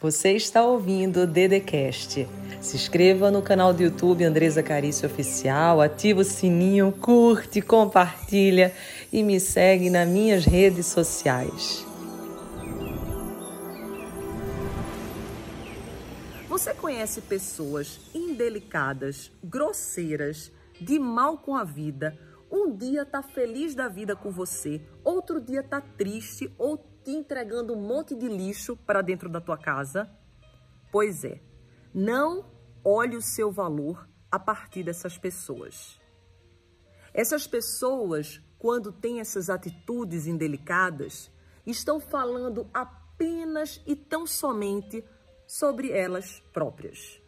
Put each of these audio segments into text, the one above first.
Você está ouvindo o Dedecast. Se inscreva no canal do YouTube Andresa Carício Oficial, ativa o sininho, curte, compartilha e me segue nas minhas redes sociais. Você conhece pessoas indelicadas, grosseiras, de mal com a vida? Um dia tá feliz da vida com você, outro dia tá triste ou te entregando um monte de lixo para dentro da tua casa? Pois é, não olhe o seu valor a partir dessas pessoas. Essas pessoas, quando têm essas atitudes indelicadas, estão falando apenas e tão somente sobre elas próprias.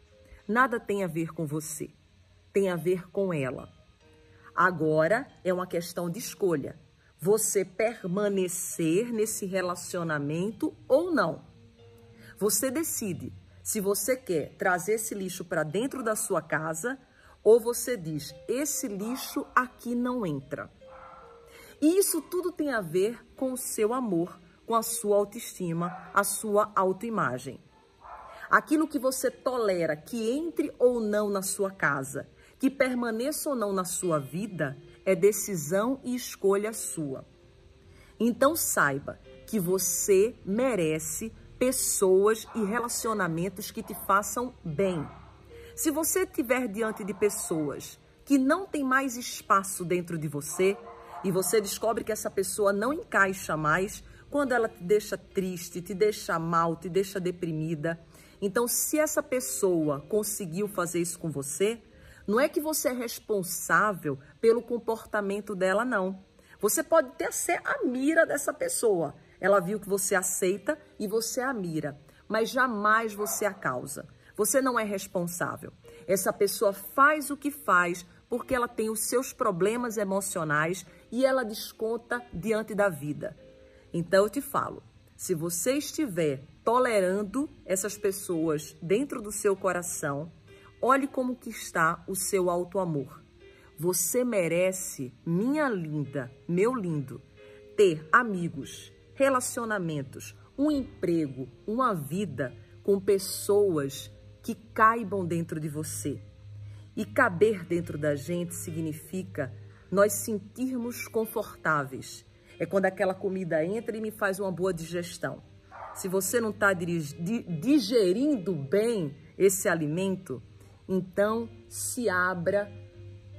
Nada tem a ver com você, tem a ver com ela. Agora é uma questão de escolha. Você permanecer nesse relacionamento ou não. Você decide se você quer trazer esse lixo para dentro da sua casa ou você diz: esse lixo aqui não entra. E isso tudo tem a ver com o seu amor, com a sua autoestima, a sua autoimagem. Aquilo que você tolera que entre ou não na sua casa, que permaneça ou não na sua vida, é decisão e escolha sua. Então saiba que você merece pessoas e relacionamentos que te façam bem. Se você estiver diante de pessoas que não tem mais espaço dentro de você e você descobre que essa pessoa não encaixa mais, quando ela te deixa triste, te deixa mal, te deixa deprimida, então, se essa pessoa conseguiu fazer isso com você, não é que você é responsável pelo comportamento dela, não. Você pode até ser a mira dessa pessoa. Ela viu que você aceita e você a mira, mas jamais você a causa. Você não é responsável. Essa pessoa faz o que faz porque ela tem os seus problemas emocionais e ela desconta diante da vida. Então eu te falo, se você estiver tolerando essas pessoas dentro do seu coração, olhe como que está o seu alto amor. Você merece, minha linda, meu lindo, ter amigos, relacionamentos, um emprego, uma vida com pessoas que caibam dentro de você. E caber dentro da gente significa nós sentirmos confortáveis é quando aquela comida entra e me faz uma boa digestão. Se você não está digerindo bem esse alimento, então se abra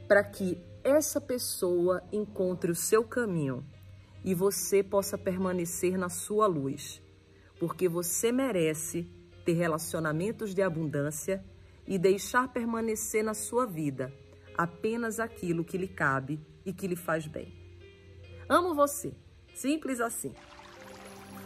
para que essa pessoa encontre o seu caminho e você possa permanecer na sua luz, porque você merece ter relacionamentos de abundância e deixar permanecer na sua vida apenas aquilo que lhe cabe e que lhe faz bem. Amo você. Simples assim.